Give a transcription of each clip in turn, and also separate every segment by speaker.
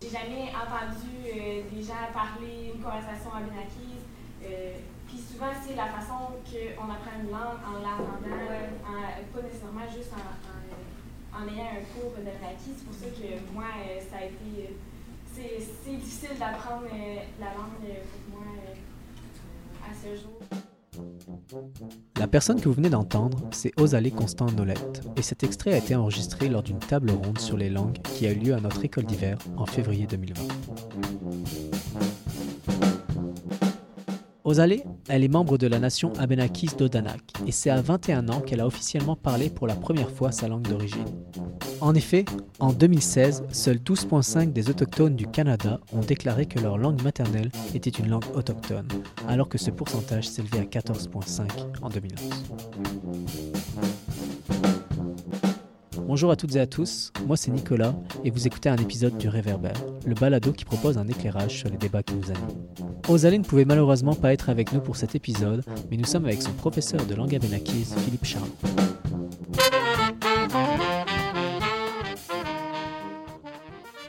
Speaker 1: J'ai jamais entendu euh, des gens parler une conversation en Benakis. Euh, puis souvent, c'est la façon qu'on apprend une langue en l'entendant, pas nécessairement juste en, en, ayant un cours de Benakis. C'est pour ça que moi, euh, ça a été. C'est difficile d'apprendre la langue pour moi à ce jour.
Speaker 2: La personne que vous venez d'entendre, c'est Osalé Constant Nolette, et cet extrait a été enregistré lors d'une table ronde sur les langues qui a eu lieu à notre école d'hiver en février 2020. Osalé, elle est membre de la nation Abenakis d'Odanak, et c'est à 21 ans qu'elle a officiellement parlé pour la première fois sa langue d'origine. En effet, en 2016, seuls 12,5 des autochtones du Canada ont déclaré que leur langue maternelle était une langue autochtone, alors que ce pourcentage s'élevait à 14,5 en 2011. Bonjour à toutes et à tous, moi c'est Nicolas et vous écoutez un épisode du Réverbère, le balado qui propose un éclairage sur les débats qui nous animent. Osalé ne pouvait malheureusement pas être avec nous pour cet épisode, mais nous sommes avec son professeur de langue abénakise, Philippe Charles.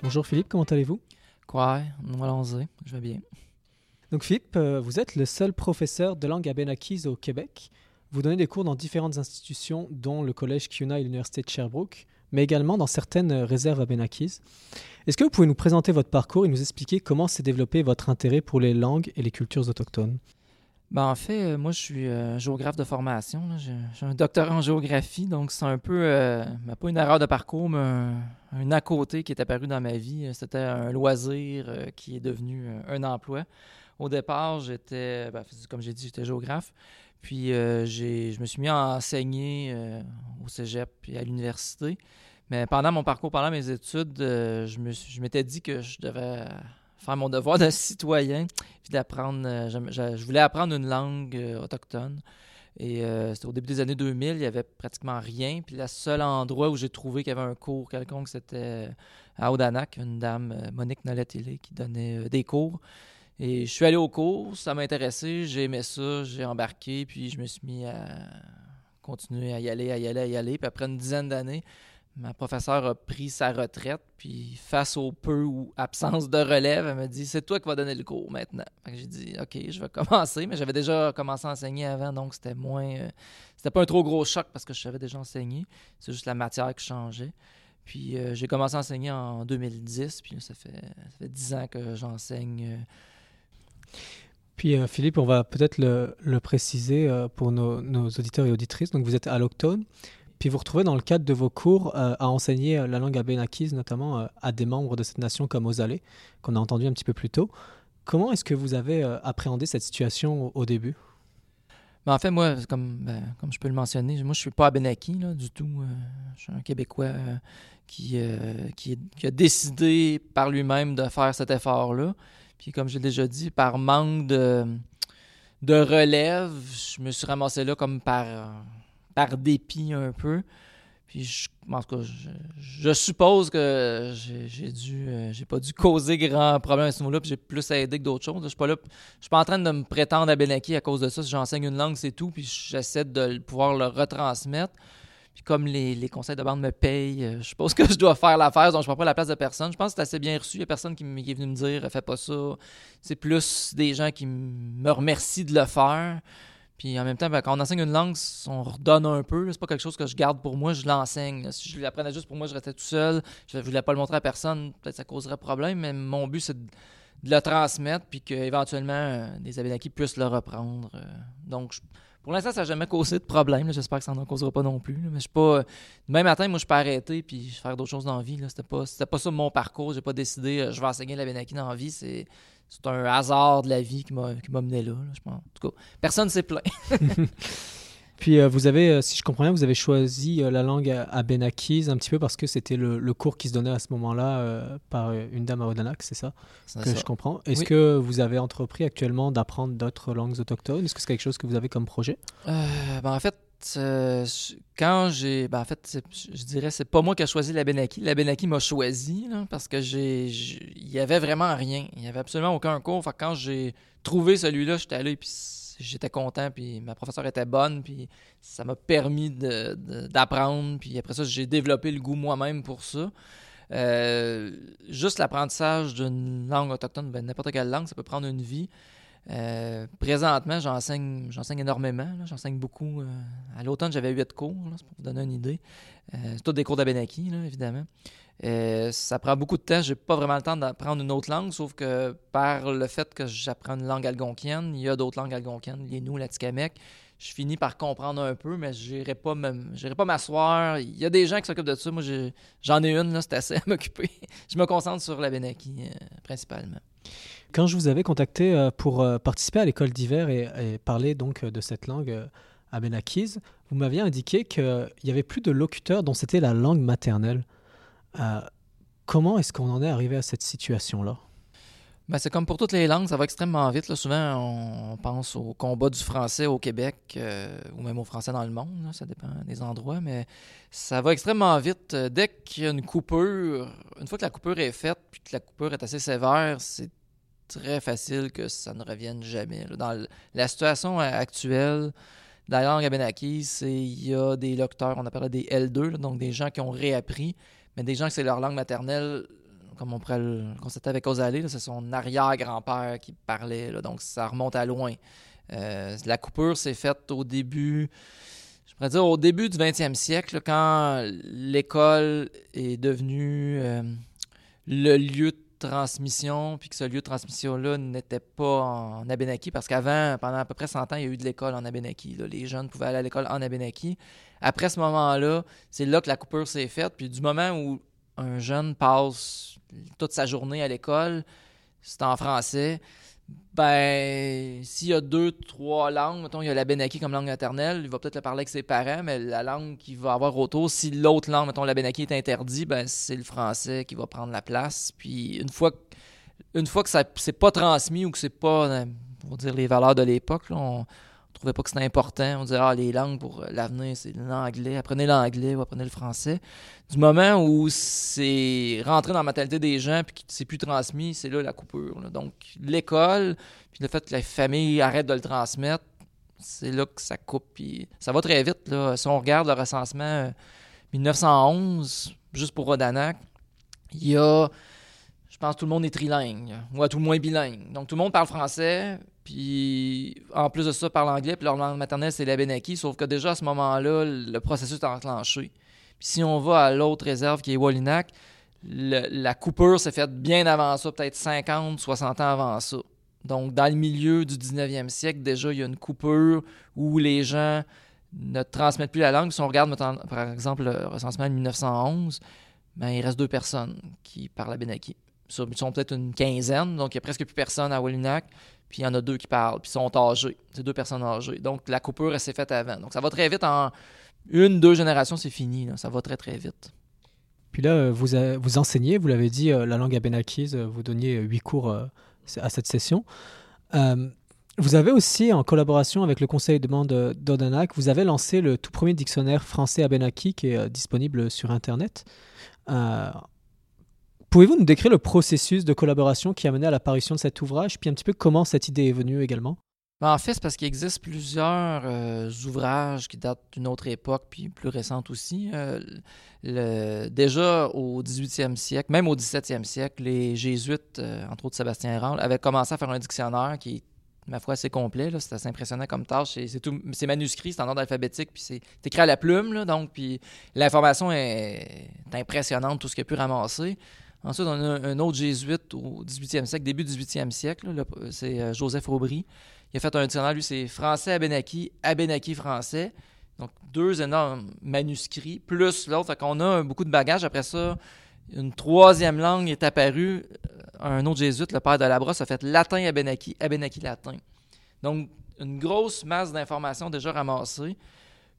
Speaker 2: Bonjour Philippe, comment allez-vous?
Speaker 3: Quoi allons-y, je vais bien.
Speaker 2: Donc Philippe, euh, vous êtes le seul professeur de langue abénakise au Québec. Vous donnez des cours dans différentes institutions, dont le collège Kiuna et l'université de Sherbrooke, mais également dans certaines réserves abénakises. Est-ce que vous pouvez nous présenter votre parcours et nous expliquer comment s'est développé votre intérêt pour les langues et les cultures autochtones?
Speaker 3: Ben, en fait, euh, moi, je suis euh, géographe de formation. J'ai un doctorat en géographie, donc c'est un peu, euh, ben, pas une erreur de parcours, mais un, à côté qui est apparu dans ma vie. C'était un loisir qui est devenu un emploi. Au départ, j'étais, ben, comme j'ai dit, j'étais géographe. Puis je me suis mis à enseigner au cégep et à l'université. Mais pendant mon parcours, pendant mes études, je m'étais dit que je devais faire mon devoir de citoyen, puis d'apprendre. Euh, je, voulais apprendre une langue euh, autochtone. Et euh, c'était au début des années 2000, il n'y avait pratiquement rien. Puis le seul endroit où j'ai trouvé qu'il y avait un cours quelconque, c'était à Odanak, une dame, Monique nolette qui donnait des cours. Et je suis allé au cours, ça m'a intéressé, j'ai aimé ça, j'ai embarqué, puis je me suis mis à continuer à y aller, à y aller, à y aller. Puis après une dizaine d'années, ma professeure a pris sa retraite, puis face au peu ou absence de relève, elle m'a dit C'est toi qui vas donner le cours maintenant. J'ai dit Ok, je vais commencer, mais j'avais déjà commencé à enseigner avant, donc c'était moins. Euh, c'était pas un trop gros choc parce que je savais déjà enseigner. C'est juste la matière qui changeait. Puis euh, j'ai commencé à enseigner en 2010, puis ça fait, ça fait 10 ans que j'enseigne. Euh.
Speaker 2: Puis Philippe, on va peut-être le, préciser pour nos, auditeurs et auditrices. Donc vous êtes alloctone. Puis vous retrouvez dans le cadre de vos cours euh, à enseigner euh, la langue abénakise, notamment euh, à des membres de cette nation comme Ozalé, qu'on a entendu un petit peu plus tôt. Comment est-ce que vous avez appréhendé cette situation au, début?
Speaker 3: Ben, En fait, moi, comme, ben, comme je peux le mentionner, moi, je ne suis pas abénaki du tout. je suis un Québécois qui, a décidé par lui-même de faire cet effort-là. Puis comme j'ai déjà dit, par manque de, de relève, je me suis ramassé là comme par par dépit un peu. Puis, je, en tout cas, je, suppose que j'ai dû, euh, j'ai pas dû causer grand problème à ce niveau-là, puis j'ai plus aidé que d'autres choses. Je suis pas là, je suis pas en train de me prétendre à Benaki à cause de ça. Si j'enseigne une langue, c'est tout, puis j'essaie de pouvoir le retransmettre. Puis comme les, conseils de bande me payent, euh, je suppose que je dois faire l'affaire, donc je prends pas la place de personne. Je pense que c'est assez bien reçu. Il y a personne qui, est venu me dire, fais pas ça. C'est plus des gens qui me remercient de le faire. Puis en même temps, ben, quand on enseigne une langue, on redonne un peu. C'est pas quelque chose que je garde pour moi, je l'enseigne. Si je l'apprenais juste pour moi, je restais tout seul. Je ne voulais pas le montrer à personne, peut-être ça causerait problème, mais mon but, c'est de, le transmettre, puis qu'éventuellement, euh, des Abénakis puissent le reprendre. Euh. donc, pour l'instant, ça n'a jamais causé de problème. J'espère que ça n'en causera pas non plus. Mais je pas. Demain matin, moi, je peux arrêter puis faire d'autres choses dans la vie. C'était pas, pas ça mon parcours. J'ai pas décidé euh, je vais enseigner la dans la vie. C'est c'est un hasard de la vie qui m'a mené là, je pense. En tout cas, personne ne s'est plaint.
Speaker 2: Puis euh, vous avez, euh, si je comprends bien, vous avez choisi euh, la langue à, Benakis un petit peu parce que c'était le, cours qui se donnait à ce moment-là par une dame à Odanak, c'est ça que je comprends. Est-ce que vous avez entrepris actuellement d'apprendre d'autres langues autochtones? Est-ce que c'est quelque chose que vous avez comme projet?
Speaker 3: Ben, En fait, euh, quand j'ai. Ben, en fait, je dirais c'est pas moi qui ai choisi la Benaki. La Benaki m'a choisi parce que j'ai. Il y avait vraiment rien. Il y avait absolument aucun cours. Fait quand j'ai trouvé celui-là, j'étais allé puis j'étais content. Puis ma professeure était bonne. Puis ça m'a permis d'apprendre. puis après ça, j'ai développé le goût moi-même pour ça. Euh, juste l'apprentissage d'une langue autochtone, ben, n'importe quelle langue, ça peut prendre une vie. Euh, présentement, j'enseigne, énormément. J'enseigne beaucoup. à l'automne, j'avais huit cours, pour vous donner une idée. c'est tous des cours d'Abenaki, évidemment. Ça prend beaucoup de temps. J'ai pas vraiment le temps d'apprendre une autre langue, sauf que par le fait que j'apprends une langue algonquienne, il y a d'autres langues algonquiennes, les nous, la Tikamek je finis par comprendre un peu, mais je n'irai pas, pas m'asseoir. Il y a des gens qui s'occupent de ça. Moi, j'en ai une, c'est assez à m'occuper. je me concentre sur la Benaki euh, principalement.
Speaker 2: Quand je vous avais contacté euh, pour euh, participer à l'école d'hiver et, parler donc de cette langue à Benakis, vous m'aviez indiqué qu'il y avait plus de locuteurs dont c'était la langue maternelle. Comment est-ce qu'on en est arrivé à cette situation-là?
Speaker 3: Ben, c'est comme pour toutes les langues, ça va extrêmement vite. Souvent, on pense au combat du français au Québec euh, ou même au français dans le monde. Ça dépend des endroits, mais ça va extrêmement vite. Dès qu'il y a une coupure, une fois que la coupure est faite puis que la coupure est assez sévère, c'est très facile que ça ne revienne jamais. Dans la situation actuelle de la langue abénakise, c'est il y a des locuteurs, on appelle des L2, donc des gens qui ont réappris, mais des gens que c'est leur langue maternelle comme on pourrait le constater avec Osalé, c'est son arrière-grand-père qui parlait, donc ça remonte à loin. Euh, la coupure s'est faite au début, je pourrais dire au début du 20e siècle, quand l'école est devenue euh, le lieu de transmission, puis que ce lieu de transmission-là n'était pas en Abénaki, parce qu'avant, pendant à peu près 100 ans, il y a eu de l'école en Abénaki. Les jeunes pouvaient aller à l'école en Abénaki. Après ce moment-là, c'est là que la coupure s'est faite. Puis du moment où un jeune passe toute sa journée à l'école, c'est en français. Ben, s'il y a deux, trois langues, mettons, il y a la Benaki comme langue maternelle, il va peut-être le parler avec ses parents, mais la langue qu'il va avoir autour, si l'autre langue, mettons, la Benaki est interdit, ben, c'est le français qui va prendre la place. Puis une fois, une fois que ça c'est pas transmis ou que c'est pas, euh, on va dire, les valeurs de l'époque, on, trouvait pas que c'était important. On disait, ah, les langues pour l'avenir, c'est l'anglais. Apprenez l'anglais ou apprenez le français. Du moment où c'est rentré dans la mentalité des gens puis que c'est plus transmis, c'est là la coupure. Donc, l'école, puis le fait que la famille arrête de le transmettre, c'est là que ça coupe. Puis ça va très vite. Là. Si on regarde le recensement 1911, euh, juste pour Rodanac, il y a je pense tout le monde est trilingue, ou à tout le moins bilingue. Donc tout le monde parle français, puis en plus de ça, parle anglais, puis leur langue maternelle, c'est l'Abenaki, sauf que déjà à ce moment-là, le processus est enclenché. Puis si on va à l'autre réserve qui est Wallinac, la coupure s'est faite bien avant ça, peut-être 50, 60 ans avant ça. Donc dans le milieu du 19e siècle, déjà, il y a une coupure où les gens ne transmettent plus la langue. Si on regarde par exemple le recensement de 1911, ben, il reste deux personnes qui parlent Abenaki. Ils sont peut-être une quinzaine, donc il n'y a presque plus personne à Wallinac puis il y en a deux qui parlent, puis sont âgés. C'est deux personnes âgées. Donc la coupure, elle s'est faite avant. Donc ça va très vite. En une, deux générations, c'est fini. Ça va très, très vite.
Speaker 2: Puis là, vous, vous enseignez, vous l'avez dit, euh, la langue abénakise, euh, vous donniez huit cours euh, à cette session. vous avez aussi, en collaboration avec le Conseil de bande d'Odanak, vous avez lancé le tout premier dictionnaire français abénaki qui est disponible sur Internet. Pouvez-vous nous décrire le processus de collaboration qui a mené à l'apparition de cet ouvrage, puis un petit peu comment cette idée est venue également?
Speaker 3: Ben, en fait, c'est parce qu'il existe plusieurs euh, ouvrages qui datent d'une autre époque, puis plus récente aussi. Euh, déjà au 18e siècle, même au 17e siècle, les jésuites, euh, entre autres Sébastien Rand, avaient commencé à faire un dictionnaire qui est, ma foi, assez complet. C'est assez impressionnant comme tâche. C'est manuscrit, c'est en ordre alphabétique, puis c'est écrit à la plume. donc, puis l'information est, impressionnante, tout ce qu'il a pu ramasser. Ensuite, on a un autre jésuite au 18e siècle, début du 18e siècle, c'est euh, Joseph Aubry. Il a fait un dictionnaire, lui, c'est français Abenaki, Abenaki français. Donc, deux énormes manuscrits, plus l'autre. Qu'on a beaucoup de bagages. Après ça, une troisième langue est apparue. Un autre jésuite, le père de Labrosse, a fait latin Abenaki, Abenaki latin. Donc, une grosse masse d'informations déjà ramassées.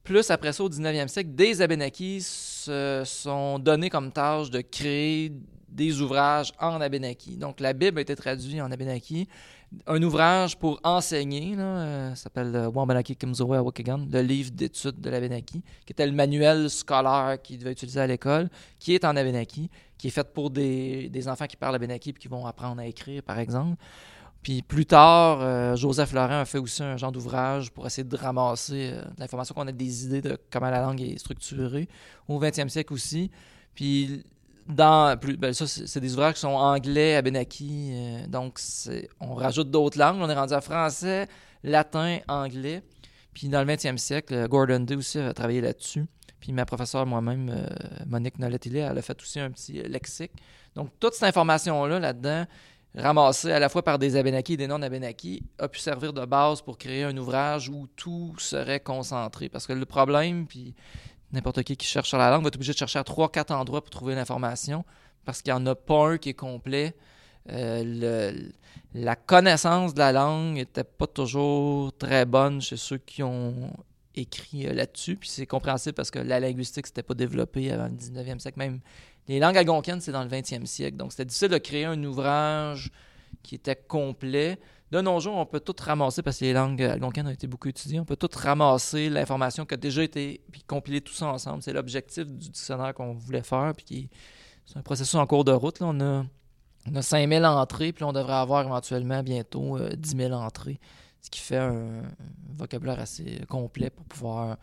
Speaker 3: Plus après ça, au 19e siècle, des Abénakis se sont donnés comme tâche de créer des ouvrages en Abénaki. Donc, la Bible a été traduite en Abénaki. Un ouvrage pour enseigner, euh, s'appelle euh, Wambanaki le livre d'études de l'Abénaki, qui était le manuel scolaire qu'il devait utiliser à l'école, qui est en Abénaki, qui est fait pour des, enfants qui parlent Abénaki et qui vont apprendre à écrire, par exemple. Puis plus tard, euh, Joseph Laurent a fait aussi un genre d'ouvrage pour essayer de ramasser de l'information, qu'on ait des idées de comment la langue est structurée. Au 20e siècle aussi. Puis dans plus, ben, c'est des ouvrages qui sont anglais, Abenaki. donc, on rajoute d'autres langues. On est rendu à français, latin, anglais. Puis dans le 20e siècle, Gordon Day aussi a travaillé là-dessus. Puis ma professeure moi-même, Monique nollet elle a fait aussi un petit lexique. Donc, toute cette information-là, là-dedans, ramassée à la fois par des Abénakis et des non-Abénakis, a pu servir de base pour créer un ouvrage où tout serait concentré. Parce que le problème, puis n'importe qui qui cherche sur la langue va être obligé de chercher à trois, quatre endroits pour trouver l'information, parce qu'il n'y en a pas un qui est complet. Euh, la connaissance de la langue n'était pas toujours très bonne chez ceux qui ont écrit euh, là-dessus. Puis c'est compréhensible parce que la linguistique s'était pas développée avant le 19e siècle. Même les langues algonquiennes, c'est dans le 20e siècle. Donc, c'était difficile de créer un ouvrage qui était complet. De nos jours, on peut tout ramasser, parce que les langues algonquiennes ont été beaucoup étudiées, on peut tout ramasser l'information qui a déjà été, puis compiler tout ensemble. C'est l'objectif du dictionnaire qu'on voulait faire, puis c'est un processus en cours de route. On, a, on a 5000 entrées, puis on devrait avoir éventuellement bientôt 10 euh, 000 entrées, ce qui fait un, vocabulaire assez complet pour pouvoir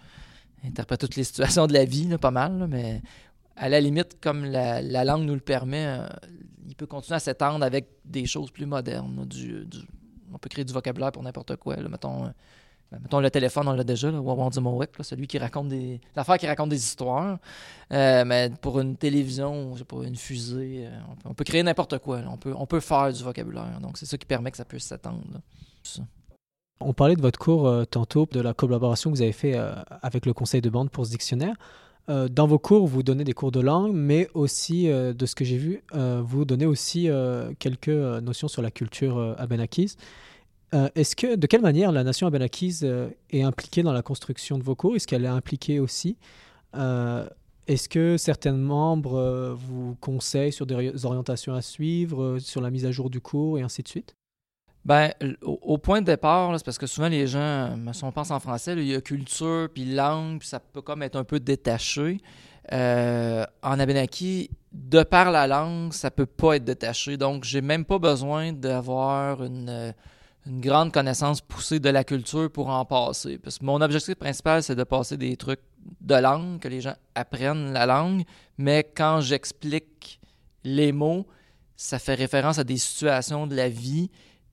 Speaker 3: interpréter toutes les situations de la vie, pas mal, mais à la limite, comme la, langue nous le permet, euh, il peut continuer à s'étendre avec des choses plus modernes. Du, on peut créer du vocabulaire pour n'importe quoi. mettons, euh, ben, mettons, le téléphone, on l'a déjà, là, celui qui raconte des. L'affaire qui raconte des histoires. Euh, mais pour une télévision, pas, une fusée, on, peut, créer n'importe quoi. On, peut, on peut faire du vocabulaire. Donc, c'est ça qui permet que ça puisse s'étendre.
Speaker 2: On parlait de votre cours tantôt, de la collaboration que vous avez fait avec le conseil de bande pour ce dictionnaire. Euh, dans vos cours, vous donnez des cours de langue, mais aussi, euh, de ce que j'ai vu, euh, vous donnez aussi quelques notions sur la culture abénakise. Est-ce que, de quelle manière la nation abénakise est impliquée dans la construction de vos cours? Est-ce qu'elle est impliquée aussi? Est-ce que certains membres vous conseillent sur des orientations à suivre, sur la mise à jour du cours et ainsi de suite?
Speaker 3: Ben, au, point de départ, c'est parce que souvent les gens, si on pense en français, il y a culture, puis langue, ça peut comme être un peu détaché. Euh, en Abenaki, de par la langue, ça peut pas être détaché. Donc, j'ai même pas besoin d'avoir une, une, grande connaissance poussée de la culture pour en passer. Mon objectif principal, c'est de passer des trucs de langue, que les gens apprennent la langue, mais quand j'explique les mots, ça fait référence à des situations de la vie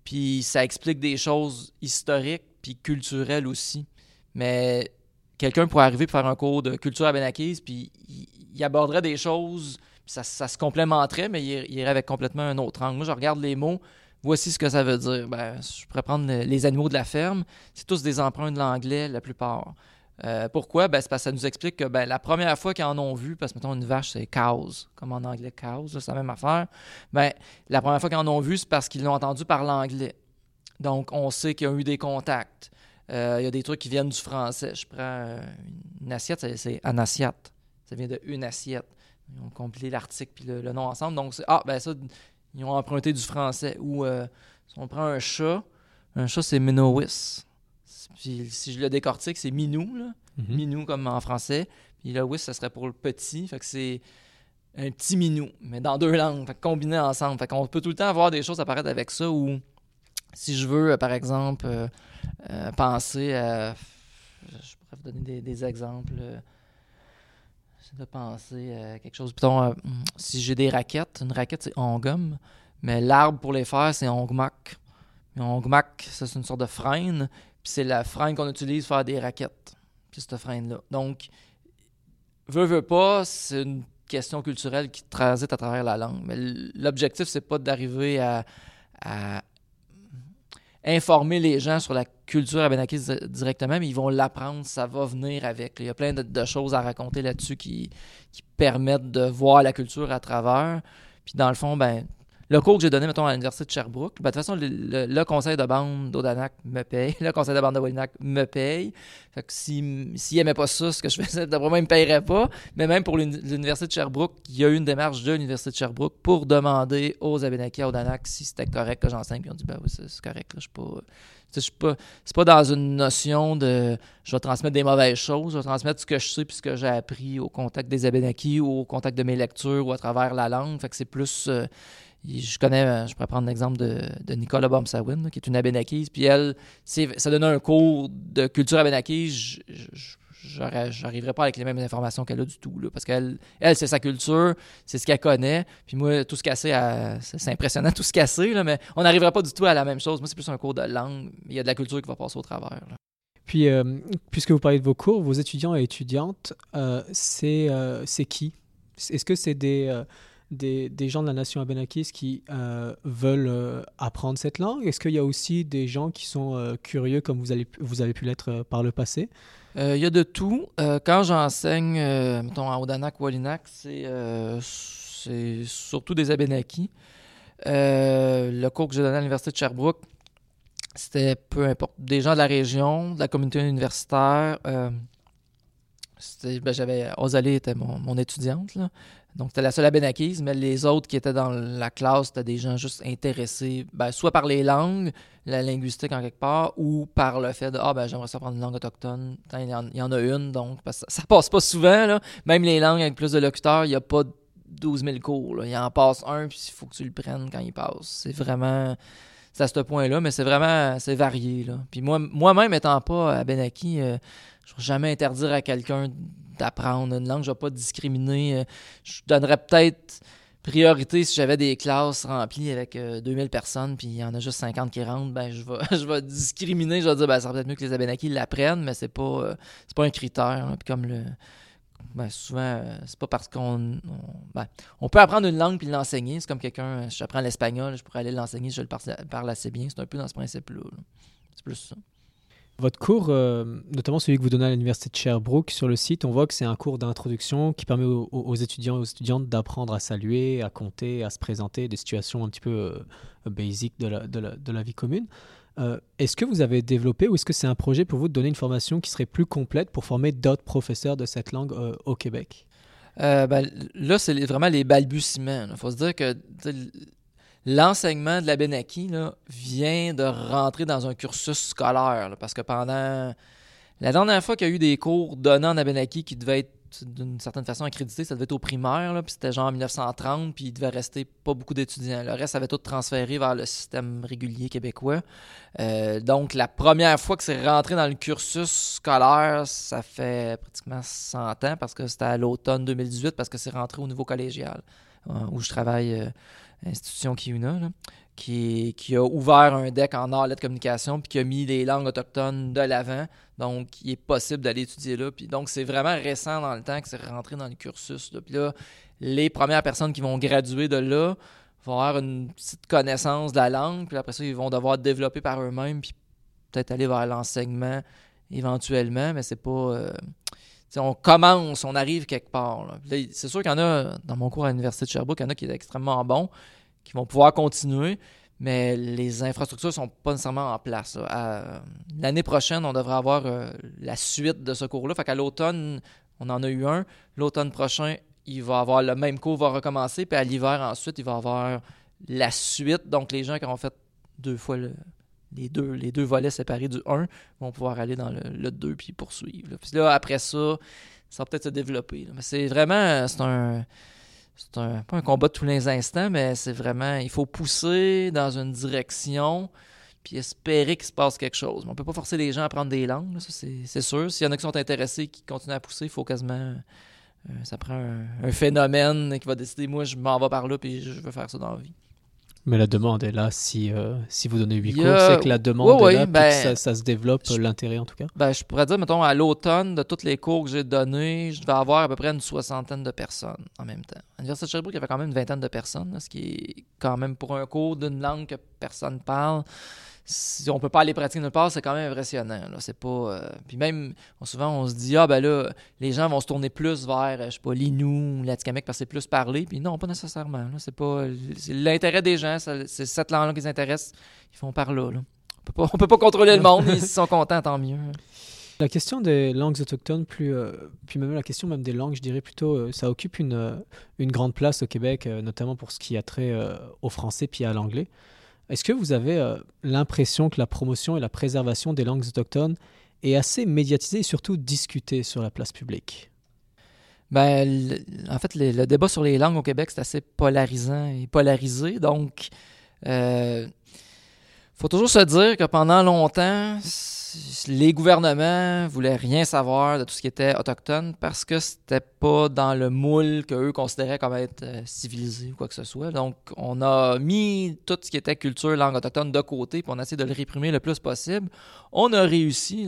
Speaker 3: puis ça explique des choses historiques puis culturelles aussi. Mais quelqu'un pourrait arriver pour faire un cours de culture abénakise, puis il, aborderait des choses, puis ça, se complémenterait, mais il, irait avec complètement un autre angle. Moi, je regarde les mots, voici ce que ça veut dire. Ben, je pourrais prendre les animaux de la ferme, c'est tous des emprunts de l'anglais, la plupart. Euh, pourquoi? Ben, c'est parce que ça nous explique que ben, la première fois qu'ils en ont vu, parce que mettons une vache, c'est cows, comme en anglais cows, c'est la même affaire. Ben, la première fois qu'ils en ont vu, c'est parce qu'ils l'ont entendu par l'anglais. Donc, on sait qu'il y a eu des contacts. Euh, il y a des trucs qui viennent du français. Je prends euh, une assiette, c'est un assiette. Ça vient de une assiette. Ils ont compilé l'article puis le, nom ensemble. Donc, ah, ben ça, ils ont emprunté du français. Ou si on prend un chat, un chat, c'est Minowis si je le décortique, c'est minou, là. Mhm. Minou comme en français. Puis là, oui, ça serait pour le petit. Fait que c'est un petit minou, mais dans deux langues, fait combiné ensemble. Fait qu'on peut tout le temps avoir des choses apparaître avec ça ou si je veux, euh, par exemple, euh, euh, penser à. Je pourrais vous donner des, exemples. J'essaie de penser à quelque chose. Plutôt, si j'ai des raquettes, une raquette, c'est ongum, mais l'arbre pour les faire, c'est ongmak. Ongmak, ça, c'est une sorte de freine. Puis c'est la freine qu'on utilise pour faire des raquettes. Puis cette freine-là. Donc, veut, veut pas, c'est une question culturelle qui transite à travers la langue. Mais l'objectif, c'est pas d'arriver à, informer les gens sur la culture abénakise directement, mais ils vont l'apprendre, ça va venir avec. Il y a plein de, choses à raconter là-dessus qui, qui, permettent de voir la culture à travers. Puis dans le fond, ben, le cours que j'ai donné, mettons, à l'Université de Sherbrooke, ben, de toute façon, le, conseil de bande d'Odanac me paye, le conseil de bande de me paye. Fait que s'il si, n'aimait pas ça, ce que je faisais, d'après moi, il me payerait pas. Mais même pour l'Université de Sherbrooke, il y a eu une démarche de l'Université de Sherbrooke pour demander aux Abénakis à Odanak si c'était correct que j'enseigne. Puis on dit, ben oui, c'est correct, je suis pas. C'est pas, pas dans une notion de je vais transmettre des mauvaises choses, je vais transmettre ce que je sais puis ce que j'ai appris au contact des Abénakis ou au contact de mes lectures ou à travers la langue. Fait que c'est plus. Euh, je connais, euh, je pourrais prendre l'exemple de, de Nicola qui est une abénakise. Puis elle, ça donne un cours de culture abénakise. J'arriverais pas avec les mêmes informations qu'elle a du tout. Parce qu'elle, elle, c'est sa culture, c'est ce qu'elle connaît. Puis moi, tout ce qu'elle sait, c'est impressionnant tout ce qu'elle sait, mais on n'arriverait pas du tout à la même chose. Moi, c'est plus un cours de langue. Il y a de la culture qui va passer au travers.
Speaker 2: Puis, euh, puisque vous parlez de vos cours, vos étudiants et étudiantes, euh, c'est qui? Est-ce que c'est des des, gens de la nation abénakis qui euh, veulent euh, apprendre cette langue? Est-ce qu'il y a aussi des gens qui sont euh, curieux comme vous, avez pu l'être par le passé?
Speaker 3: Il y a de tout. quand j'enseigne, mettons, à Odanak ou c'est surtout des abénakis. le cours que j'ai donné à l'Université de Sherbrooke, c'était peu importe. Des gens de la région, de la communauté universitaire. Ben, j'avais Osalé était mon, étudiante. Donc, c'était la seule abénakise, mais les autres qui étaient dans la classe, c'était des gens juste intéressés, ben, soit par les langues, la linguistique en quelque part, ou par le fait de Ah, ben, j'aimerais ça prendre une langue autochtone. Il y, en, a une, donc, parce que ça, passe pas souvent, là. Même les langues avec plus de locuteurs, il n'y a pas 12 000 cours. Là. Il en passe un, puis il faut que tu le prennes quand il passe. C'est vraiment. À ce point-là, mais c'est vraiment. C'est varié, là. Puis moi, moi-même, étant pas abénaki, euh, je ne vais jamais interdire à quelqu'un d'apprendre une langue. Je ne vais pas discriminer. Euh, je donnerais peut-être priorité si j'avais des classes remplies avec 2000 euh, personnes puis il y en a juste 50 qui rentrent, ben je vais, je vais discriminer, je vais dire ben ça serait peut-être mieux que les Abénakis l'apprennent, mais c'est pas euh, c'est pas un critère. Puis comme le ben souvent c'est pas parce qu'on on, ben, on, peut apprendre une langue puis l'enseigner, c'est comme quelqu'un si j'apprends l'espagnol, je pourrais aller l'enseigner, je le parle, assez bien, c'est un peu dans ce principe là. C'est plus ça.
Speaker 2: Votre cours, euh, notamment celui que vous donnez à l'université de Sherbrooke, sur le site, on voit que c'est un cours d'introduction qui permet aux, étudiants et aux étudiantes d'apprendre à saluer, à compter, à se présenter, des situations un petit peu euh, basiques de la, de, la, de la, vie commune. Euh, est-ce que vous avez développé ou est-ce que c'est un projet pour vous de donner une formation qui serait plus complète pour former d'autres professeurs de cette langue au Québec?
Speaker 3: Ben, là, c'est vraiment les balbutiements. Il faut se dire que l'enseignement de la Benaki vient de rentrer dans un cursus scolaire. parce que pendant la dernière fois qu'il y a eu des cours donnés en Abenaki qui devaient être d'une certaine façon accrédités, ça devait être au primaire, puis c'était genre en 1930, puis il devait rester pas beaucoup d'étudiants. Le reste avait tout transféré vers le système régulier québécois. Euh, donc, la première fois que c'est rentré dans le cursus scolaire, ça fait pratiquement 100 ans, parce que c'était à l'automne 2018, parce que c'est rentré au niveau collégial, euh, où je travaille. Euh, institution Kiuna, là, qui, qui, a ouvert un deck en art de communication puis qui a mis les langues autochtones de l'avant. Donc, il est possible d'aller étudier là. Puis donc, c'est vraiment récent dans le temps que c'est rentré dans le cursus. Puis là, les premières personnes qui vont graduer de là vont avoir une petite connaissance de la langue. Puis après ça, ils vont devoir développer par eux-mêmes puis peut-être aller vers l'enseignement éventuellement, mais c'est pas... Euh, on commence, on arrive quelque part. C'est sûr qu'il y en a, dans mon cours à l'Université de Sherbrooke, il y en a qui sont extrêmement bons, qui vont pouvoir continuer, mais les infrastructures ne sont pas nécessairement en place. L'année prochaine, on devrait avoir euh, la suite de ce cours-là. Fait qu'à l'automne, on en a eu un. L'automne prochain, il va avoir le même cours va recommencer, puis à l'hiver ensuite, il va avoir la suite. Donc les gens qui ont fait deux fois les deux, les deux volets séparés du 1 vont pouvoir aller dans le, 2 puis poursuivre. Puis là, après ça, ça va peut-être se développer. Mais c'est vraiment, c'est un, c'est un, pas un combat de tous les instants, mais c'est vraiment, il faut pousser dans une direction puis espérer qu'il se passe quelque chose. On on peut pas forcer les gens à prendre des langues, c'est, sûr. S'il y en a qui sont intéressés, qui continuent à pousser, il faut quasiment... Euh, ça prend un, un, phénomène qui va décider, moi, je m'en vais par là, puis je veux faire ça dans la vie.
Speaker 2: Mais la demande est là. Si, euh, si vous donnez 8 cours, c'est que la demande est là, ben, ça, ça, se développe, l'intérêt en tout cas.
Speaker 3: Ben, je pourrais dire, mettons, à l'automne, de tous les cours que j'ai donnés, je devais avoir à peu près une soixantaine de personnes en même temps. À l'Université de Sherbrooke, il y avait quand même une vingtaine de personnes, ce qui est quand même pour un cours d'une langue que personne parle si on peut pas aller pratiquer nulle part, c'est quand même impressionnant. C'est pas. Euh, puis même, souvent, on se dit, ah ben là, les gens vont se tourner plus vers, je sais pas, l'Inou ou l'Atikamekw parce que c'est plus parlé. Puis non, pas nécessairement. C'est pas. l'intérêt des gens, c'est cette langue-là qui les intéresse. Ils font par là. On peut pas, on peut pas contrôler le monde, mais s'ils sont contents, tant mieux.
Speaker 2: La question des langues autochtones, plus, euh, puis même la question même des langues, je dirais plutôt, euh, ça occupe une, une grande place au Québec, notamment pour ce qui a trait au français puis à l'anglais. Est-ce que vous avez euh, l'impression que la promotion et la préservation des langues autochtones est assez médiatisée et surtout discutée sur la place publique?
Speaker 3: Ben, en fait, le, débat sur les langues au Québec, c'est assez polarisant et polarisé. Donc, euh, faut toujours se dire que pendant longtemps, les gouvernements voulaient rien savoir de tout ce qui était autochtone parce que c'était pas dans le moule qu'eux considéraient comme être euh, civilisé ou quoi que ce soit. Donc, on a mis tout ce qui était culture, langue autochtone de côté, puis on a essayé de le réprimer le plus possible. On a réussi,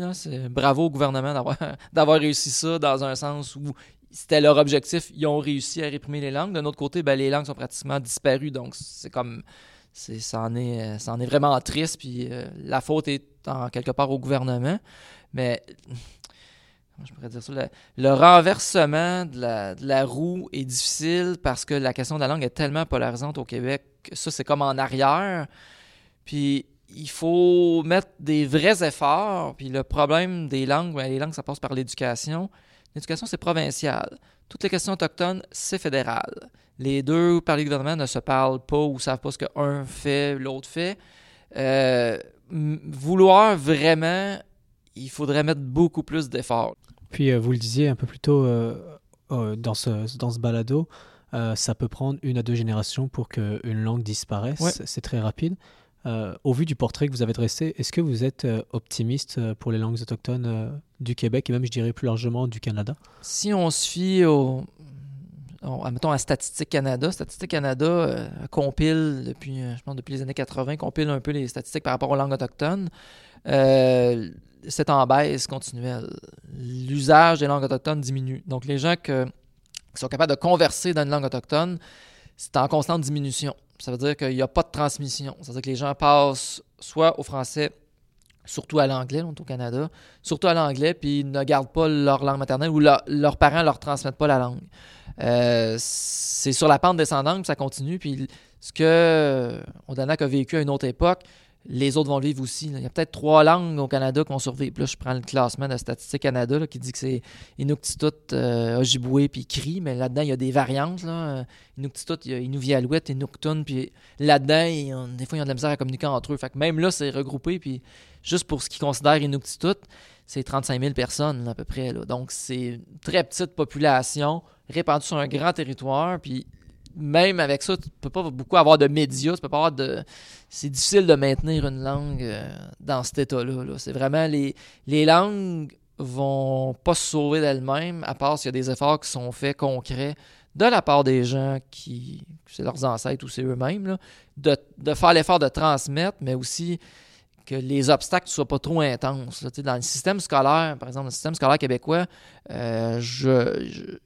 Speaker 3: bravo au gouvernement d'avoir réussi ça dans un sens où c'était leur objectif. Ils ont réussi à réprimer les langues. D'un autre côté, ben, les langues sont pratiquement disparues. Donc, c'est comme. C'est, ça, en est, ça en est vraiment triste. Puis euh, la faute est en quelque part au gouvernement. Mais. Je pourrais dire ça? Le, renversement de la, de la, roue est difficile parce que la question de la langue est tellement polarisante au Québec. Ça, c'est comme en arrière. Puis il faut mettre des vrais efforts. Puis le problème des langues, ben, les langues, ça passe par l'éducation. L'éducation, c'est provincial. Toutes les questions autochtones, c'est fédéral. Les deux, par les gouvernements, ne se parlent pas ou ne savent pas ce qu'un fait, l'autre fait. Euh, vouloir vraiment, il faudrait mettre beaucoup plus d'efforts.
Speaker 2: Puis, euh, vous le disiez un peu plus tôt euh, dans, ce, dans ce balado, ça peut prendre une à deux générations pour qu'une langue disparaisse. C'est très rapide. Euh, au vu du portrait que vous avez dressé, est-ce que vous êtes euh, optimiste euh, pour les langues autochtones du Québec et même, je dirais, plus largement du Canada?
Speaker 3: Si on se fie au, à Statistique Canada, Statistique Canada compile depuis, je pense depuis les années 80, compile un peu les statistiques par rapport aux langues autochtones. c'est en baisse continuelle. L'usage des langues autochtones diminue. Donc les gens qui sont capables de converser dans une langue autochtone, c'est en constante diminution. Ça veut dire qu'il n'y a pas de transmission. Ça veut dire que les gens passent soit au français, surtout à l'anglais, au Canada, surtout à l'anglais, puis ils ne gardent pas leur langue maternelle ou leurs parents ne leur transmettent pas la langue. Euh, c'est sur la pente descendante, puis ça continue. Puis ce que Odanak a vécu à une autre époque, les autres vont vivre aussi. Il y a peut-être trois langues au Canada qu'on survit. Puis là, je prends le classement de Statistique Canada qui dit que c'est Inuktitut, euh, Ojibwe puis Cri, mais là-dedans, il y a des variantes. Là. Inuktitut, il y a Inuvialuit, Inuktun, puis là-dedans, des fois, ils ont de la misère à communiquer entre eux. Fait même là, c'est regroupé, puis juste pour ce qu'ils considèrent Inuktitut, c'est 35 000 personnes à peu près. Donc, c'est une très petite population répandue sur un grand territoire, puis même avec ça, tu peux pas beaucoup avoir de médias, tu peux pas avoir de. C'est difficile de maintenir une langue euh, dans cet état-là. c'est vraiment les, les langues vont pas se sauver d'elles-mêmes, à part s'il y a des efforts qui sont faits concrets de la part des gens qui, c'est leurs ancêtres ou c'est eux-mêmes, de, de, faire l'effort de transmettre, mais aussi que les obstacles ne soient pas trop intenses. Dans le système scolaire, par exemple, le système scolaire québécois, euh, je je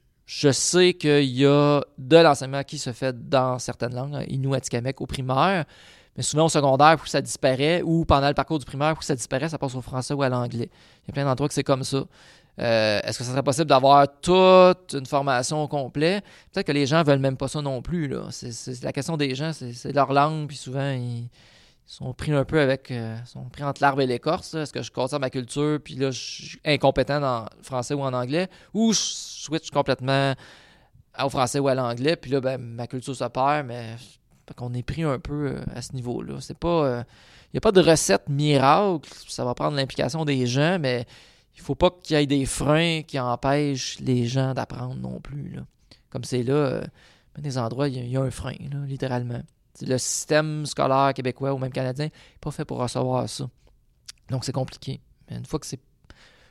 Speaker 3: sais qu'il y a de l'enseignement qui se fait dans certaines langues, Inuit, Atikamek au primaire, mais souvent au secondaire, où ça disparaît, ou pendant le parcours du primaire, où ça disparaît, ça passe au français ou à l'anglais. Il y a plein d'endroits que c'est comme ça. Euh, est-ce que ça serait possible d'avoir toute une formation complète? Peut-être que les gens veulent même pas ça non plus. C'est la question des gens, c'est leur langue, puis souvent, ils, sont pris un peu avec. Euh, sont pris entre l'arbre et l'écorce. Est-ce que je conserve ma culture, puis là, je suis incompétent le français ou en anglais, ou je switch complètement au français ou à l'anglais, puis là, ben, ma culture se perd, mais qu'on est pris un peu euh, à ce niveau-là. C'est pas. Il euh, n'y a pas de recette miracle. Ça va prendre l'implication des gens, mais il faut pas qu'il y ait des freins qui empêchent les gens d'apprendre non plus. Comme c'est là, des endroits, il y, a un frein, littéralement le système scolaire québécois ou même canadien n'est pas fait pour recevoir ça. Donc, c'est compliqué. Mais une fois que c'est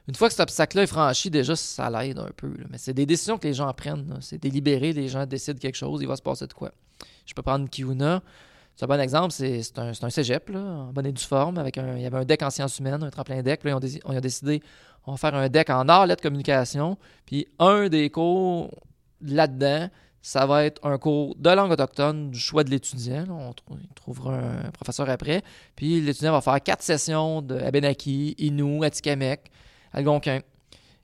Speaker 3: une fois que cet obstacle-là est franchi, déjà, ça l'aide un peu. Mais c'est des décisions que les gens prennent. C'est délibéré, les gens décident quelque chose, il va se passer de quoi. Je peux prendre Kiuna. C'est un bon exemple, c'est un, un, cégep, là, en bonne et forme. Avec un, il y avait un deck en sciences humaines, un tremplin deck. Là, on, a décidé, on va faire un deck en art, lettres, communication. Puis un des cours là-dedans, ça va être un cours de langue autochtone du choix de l'étudiant. On trouvera un professeur après. Puis l'étudiant va faire quatre sessions de Abenaki, Innu, Algonquin.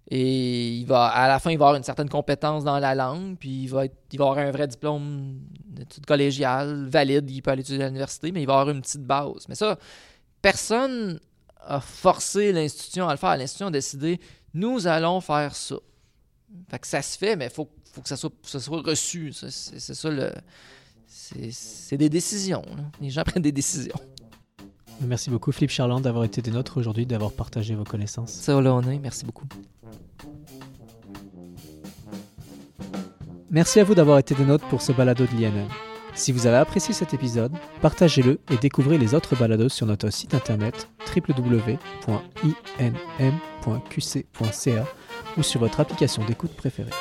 Speaker 3: Et il va, à la fin, il va avoir une certaine compétence dans la langue, puis il va, être, il va avoir un vrai diplôme d'études collégiales valide. Il peut aller étudier à l'université, mais il va avoir une petite base. Mais ça, personne a forcé l'institution à le faire. L'institution a décidé, nous allons faire ça. Fait que ça se fait, mais il faut faut que ça soit, ça soit reçu. C'est ça le. C'est des décisions. Les gens prennent des décisions.
Speaker 2: Merci beaucoup, Philippe Charland, d'avoir été des nôtres aujourd'hui, d'avoir partagé vos connaissances.
Speaker 3: Ça, là, on est. Merci beaucoup.
Speaker 2: Merci à vous d'avoir été des nôtres pour ce balado de l'INN. Si vous avez apprécié cet épisode, partagez-le et découvrez les autres balados sur notre site internet www.inm.qc.ca ou sur votre application d'écoute préférée.